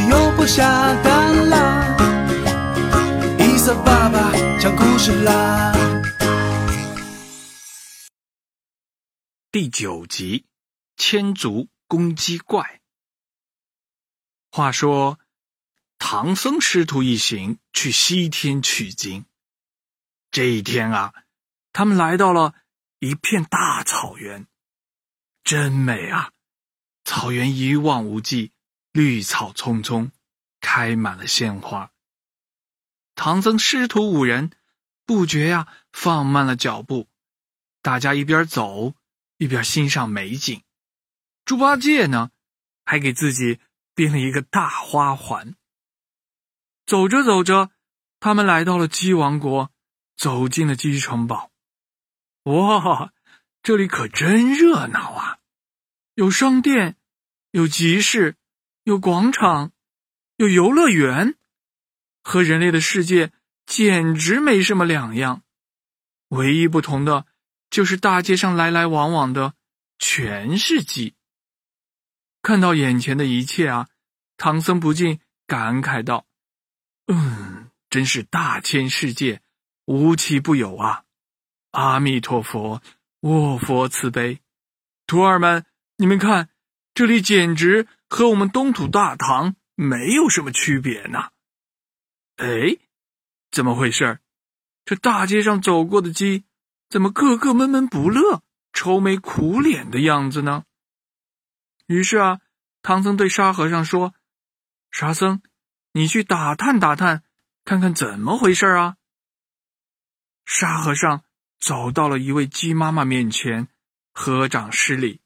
又不下蛋了，伊瑟爸爸讲故事啦。第九集：千足公鸡怪。话说，唐僧师徒一行去西天取经。这一天啊，他们来到了一片大草原，真美啊！草原一望无际，绿草葱葱，开满了鲜花。唐僧师徒五人不觉呀放慢了脚步，大家一边走一边欣赏美景。猪八戒呢，还给自己。编了一个大花环。走着走着，他们来到了鸡王国，走进了鸡城堡。哇，这里可真热闹啊！有商店，有集市，有广场，有游乐园，和人类的世界简直没什么两样。唯一不同的，就是大街上来来往往的全是鸡。看到眼前的一切啊，唐僧不禁感慨道：“嗯，真是大千世界，无奇不有啊！阿弥陀佛，卧佛慈悲。徒儿们，你们看，这里简直和我们东土大唐没有什么区别呢。哎，怎么回事？这大街上走过的鸡，怎么个个闷闷不乐、愁眉苦脸的样子呢？”于是啊，唐僧对沙和尚说：“沙僧，你去打探打探，看看怎么回事啊？”沙和尚走到了一位鸡妈妈面前，合掌施礼：“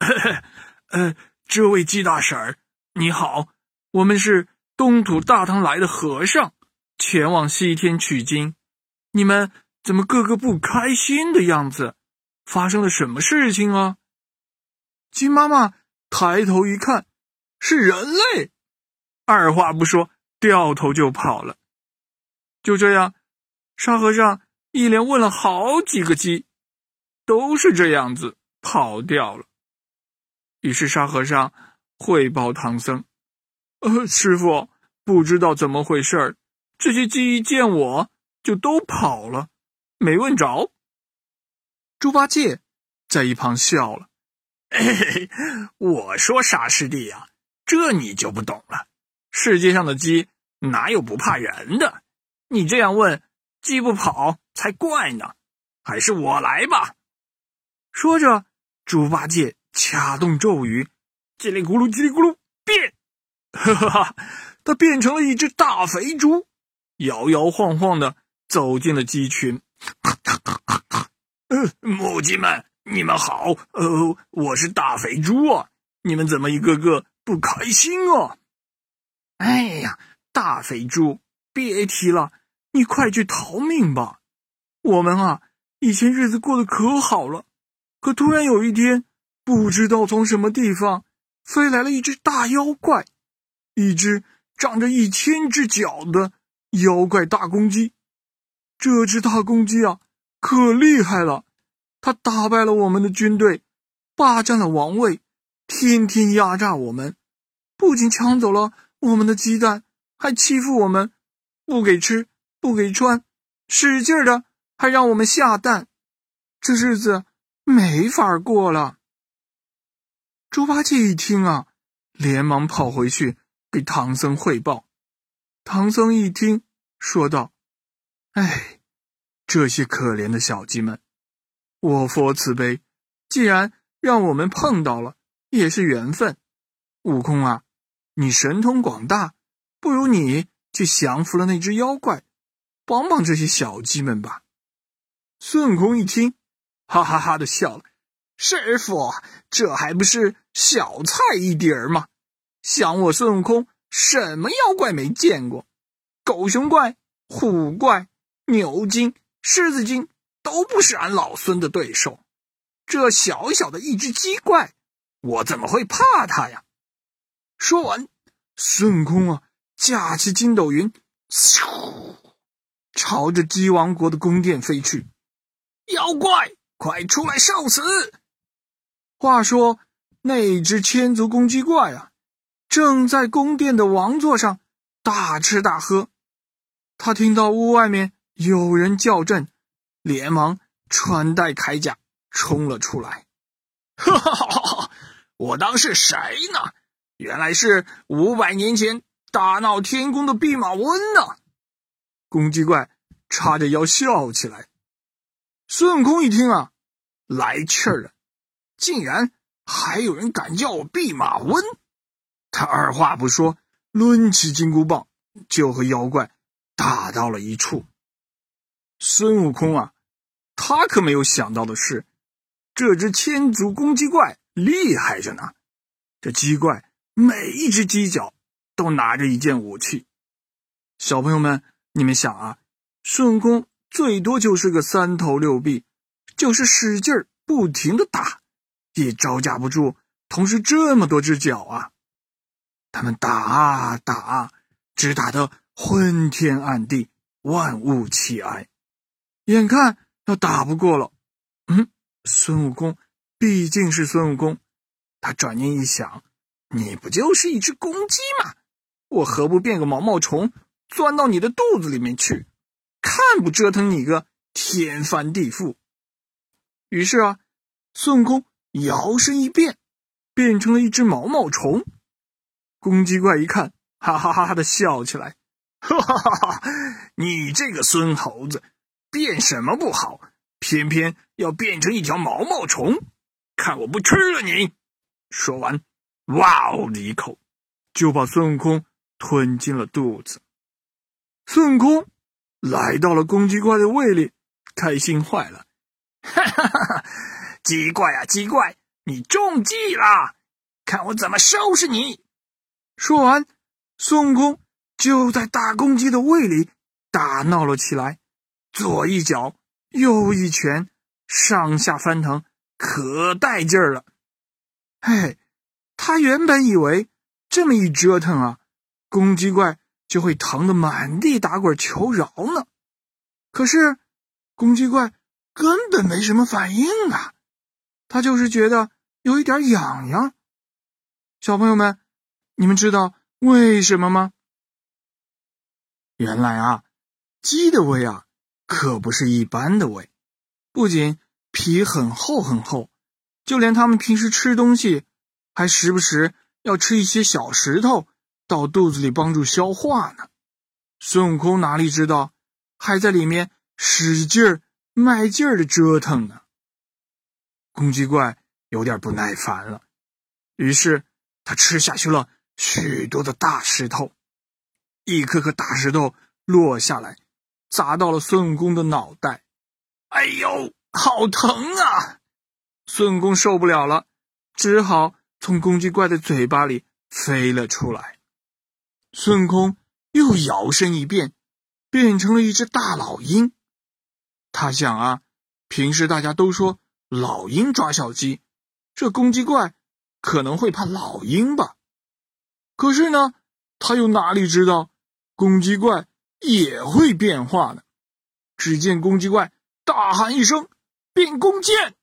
呃，这位鸡大婶儿，你好，我们是东土大唐来的和尚，前往西天取经。你们怎么个个不开心的样子？发生了什么事情啊？”鸡妈妈抬头一看，是人类，二话不说，掉头就跑了。就这样，沙和尚一连问了好几个鸡，都是这样子跑掉了。于是沙和尚汇报唐僧：“呃，师傅，不知道怎么回事这些鸡一见我就都跑了，没问着。”猪八戒在一旁笑了。嘿嘿，我说沙师弟呀，这你就不懂了。世界上的鸡哪有不怕人的？你这样问，鸡不跑才怪呢。还是我来吧。说着，猪八戒掐动咒语，叽里咕噜，叽里咕噜，变！哈哈哈，他变成了一只大肥猪，摇摇晃晃的走进了鸡群。呃，母鸡们。你们好，呃，我是大肥猪啊！你们怎么一个个不开心啊？哎呀，大肥猪，别提了，你快去逃命吧！我们啊，以前日子过得可好了，可突然有一天，不知道从什么地方飞来了一只大妖怪，一只长着一千只脚的妖怪大公鸡。这只大公鸡啊，可厉害了！它打败了我们的军队，霸占了王位，天天压榨我们，不仅抢走了我们的鸡蛋，还欺负我们，不给吃，不给穿，使劲的还让我们下蛋，这日子没法过了。猪八戒一听啊，连忙跑回去给唐僧汇报。唐僧一听，说道：“哎，这些可怜的小鸡们。”我佛慈悲，既然让我们碰到了，也是缘分。悟空啊，你神通广大，不如你去降服了那只妖怪，帮帮这些小鸡们吧。孙悟空一听，哈哈哈的笑了：“师傅，这还不是小菜一碟儿嘛！想我孙悟空，什么妖怪没见过？狗熊怪、虎怪、牛精、狮子精。”都不是俺老孙的对手，这小小的一只鸡怪，我怎么会怕它呀？说完，孙悟空啊，架起筋斗云，咻，朝着鸡王国的宫殿飞去。妖怪，快出来受死！话说，那只千足公鸡怪啊，正在宫殿的王座上大吃大喝。他听到屋外面有人叫阵，连忙穿戴铠甲冲了出来。哈哈哈哈！我当是谁呢？原来是五百年前大闹天宫的弼马温呢！公鸡怪叉着腰笑起来。孙悟空一听啊，来气了，竟然还有人敢叫我弼马温！他二话不说，抡起金箍棒就和妖怪打到了一处。孙悟空啊，他可没有想到的是，这只千足公鸡怪厉害着呢。这鸡怪。每一只鸡脚都拿着一件武器，小朋友们，你们想啊，孙悟空最多就是个三头六臂，就是使劲儿不停的打，也招架不住同时这么多只脚啊！他们打啊打啊，只打得昏天暗地，万物齐哀，眼看要打不过了。嗯，孙悟空毕竟是孙悟空，他转念一想。你不就是一只公鸡吗？我何不变个毛毛虫，钻到你的肚子里面去，看不折腾你个天翻地覆？于是啊，孙悟空摇身一变，变成了一只毛毛虫。公鸡怪一看，哈哈哈哈的笑起来，哈哈哈哈！你这个孙猴子，变什么不好，偏偏要变成一条毛毛虫，看我不吃了你！说完。哇哦的一口，就把孙悟空吞进了肚子。孙悟空来到了公鸡怪的胃里，开心坏了。哈哈哈哈！鸡怪啊，鸡怪，你中计了！看我怎么收拾你！说完，孙悟空就在大公鸡的胃里大闹了起来，左一脚，右一拳，上下翻腾，可带劲儿了。嘿。他原本以为这么一折腾啊，公鸡怪就会疼得满地打滚求饶呢。可是公鸡怪根本没什么反应啊，他就是觉得有一点痒痒。小朋友们，你们知道为什么吗？原来啊，鸡的胃啊可不是一般的胃，不仅皮很厚很厚，就连他们平时吃东西。还时不时要吃一些小石头到肚子里帮助消化呢。孙悟空哪里知道，还在里面使劲儿卖劲儿的折腾呢。公鸡怪有点不耐烦了，于是他吃下去了许多的大石头，一颗颗大石头落下来，砸到了孙悟空的脑袋。哎呦，好疼啊！孙悟空受不了了，只好。从公鸡怪的嘴巴里飞了出来，孙悟空又摇身一变，变成了一只大老鹰。他想啊，平时大家都说老鹰抓小鸡，这公鸡怪可能会怕老鹰吧？可是呢，他又哪里知道公鸡怪也会变化呢？只见公鸡怪大喊一声：“变弓箭！”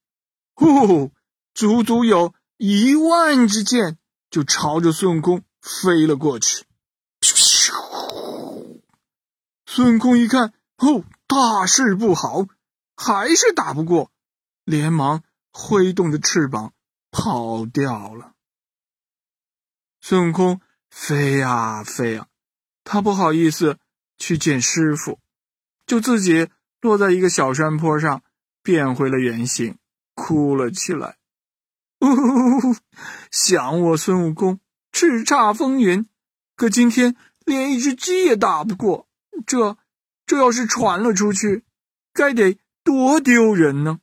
呼，足足有。一万支箭就朝着孙悟空飞了过去。孙悟空一看，哦，大事不好，还是打不过，连忙挥动着翅膀跑掉了。孙悟空飞呀飞呀，他不好意思去见师傅，就自己落在一个小山坡上，变回了原形，哭了起来。呜，想我孙悟空叱咤风云，可今天连一只鸡也打不过，这这要是传了出去，该得多丢人呢！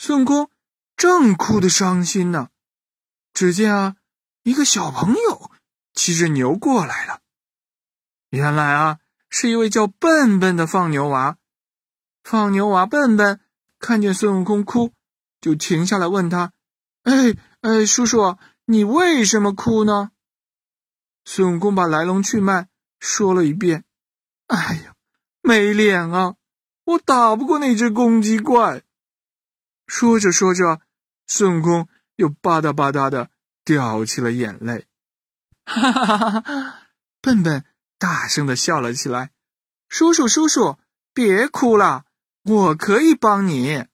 孙悟空正哭得伤心呢，只见啊，一个小朋友骑着牛过来了。原来啊，是一位叫笨笨的放牛娃。放牛娃笨笨看见孙悟空哭，就停下来问他。哎哎，叔叔，你为什么哭呢？孙悟空把来龙去脉说了一遍。哎呀，没脸啊！我打不过那只公鸡怪。说着说着，孙悟空又吧嗒吧嗒的掉起了眼泪。哈哈哈哈哈！笨笨大声的笑了起来。叔叔，叔叔，别哭了，我可以帮你。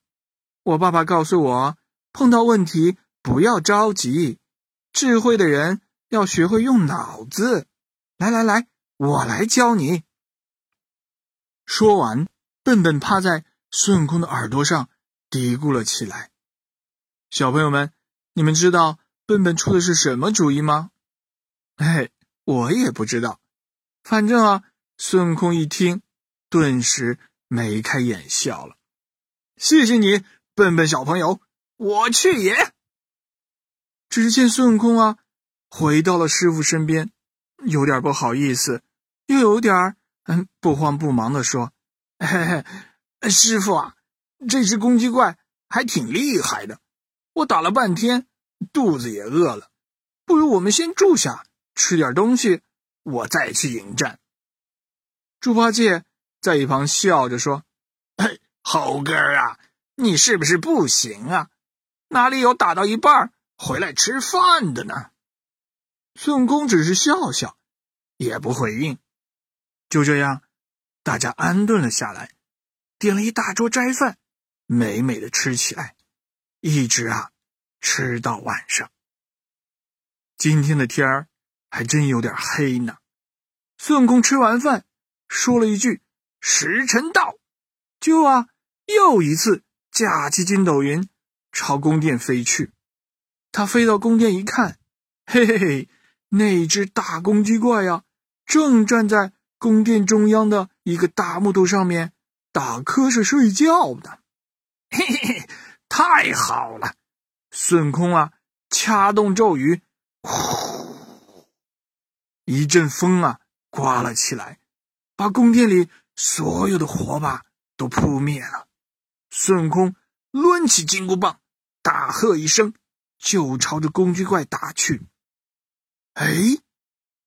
我爸爸告诉我，碰到问题不要着急，智慧的人要学会用脑子。来来来，我来教你。说完，笨笨趴在孙悟空的耳朵上嘀咕了起来。小朋友们，你们知道笨笨出的是什么主意吗？哎，我也不知道。反正啊，孙悟空一听，顿时眉开眼笑了。谢谢你，笨笨小朋友，我去也。只见孙悟空啊，回到了师傅身边，有点不好意思，又有点嗯不慌不忙的说：“嘿嘿，师傅啊，这只公鸡怪还挺厉害的，我打了半天，肚子也饿了，不如我们先住下。”吃点东西，我再去迎战。猪八戒在一旁笑着说：“嘿，猴哥啊，你是不是不行啊？哪里有打到一半回来吃饭的呢？”孙悟空只是笑笑，也不回应。就这样，大家安顿了下来，点了一大桌斋饭，美美的吃起来，一直啊吃到晚上。今天的天儿。还真有点黑呢。孙悟空吃完饭，说了一句：“时辰到。”就啊，又一次架起筋斗云，朝宫殿飞去。他飞到宫殿一看，嘿嘿嘿，那只大公鸡怪呀，正站在宫殿中央的一个大木头上面打瞌睡睡觉呢。嘿嘿嘿，太好了！孙悟空啊，掐动咒语，呼。一阵风啊，刮了起来，把宫殿里所有的火把都扑灭了。孙悟空抡起金箍棒，大喝一声，就朝着公鸡怪打去。哎，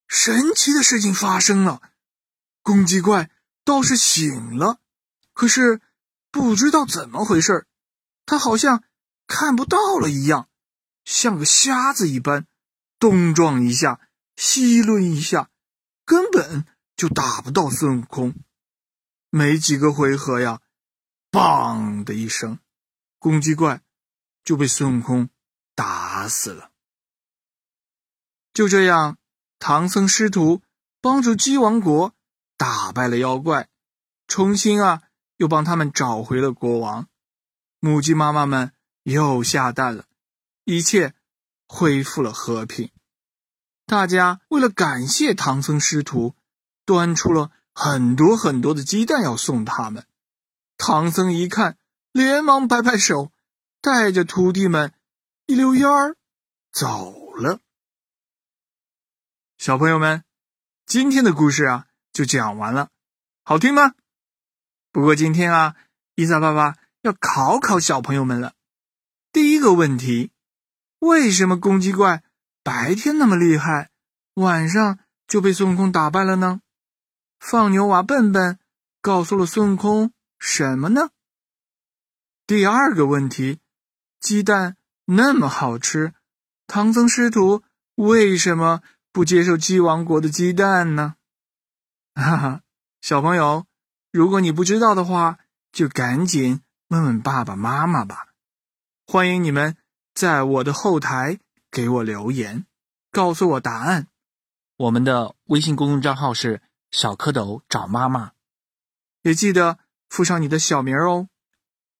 神奇的事情发生了，公鸡怪倒是醒了，可是不知道怎么回事他好像看不到了一样，像个瞎子一般，东撞一下。西抡一下，根本就打不到孙悟空。没几个回合呀，砰的一声，公鸡怪就被孙悟空打死了。就这样，唐僧师徒帮助鸡王国打败了妖怪，重新啊，又帮他们找回了国王。母鸡妈妈们又下蛋了，一切恢复了和平。大家为了感谢唐僧师徒，端出了很多很多的鸡蛋要送他们。唐僧一看，连忙摆摆手，带着徒弟们一溜烟儿走了。小朋友们，今天的故事啊就讲完了，好听吗？不过今天啊，伊萨爸爸要考考小朋友们了。第一个问题：为什么公鸡怪？白天那么厉害，晚上就被孙悟空打败了呢？放牛娃笨笨告诉了孙悟空什么呢？第二个问题，鸡蛋那么好吃，唐僧师徒为什么不接受鸡王国的鸡蛋呢？哈哈，小朋友，如果你不知道的话，就赶紧问问爸爸妈妈吧。欢迎你们在我的后台。给我留言，告诉我答案。我们的微信公众账号是小蝌蚪找妈妈，也记得附上你的小名哦。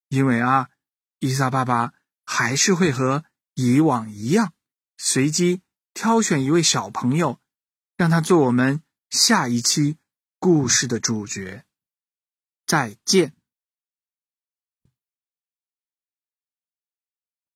因为啊，伊萨爸爸还是会和以往一样，随机挑选一位小朋友，让他做我们下一期故事的主角。再见。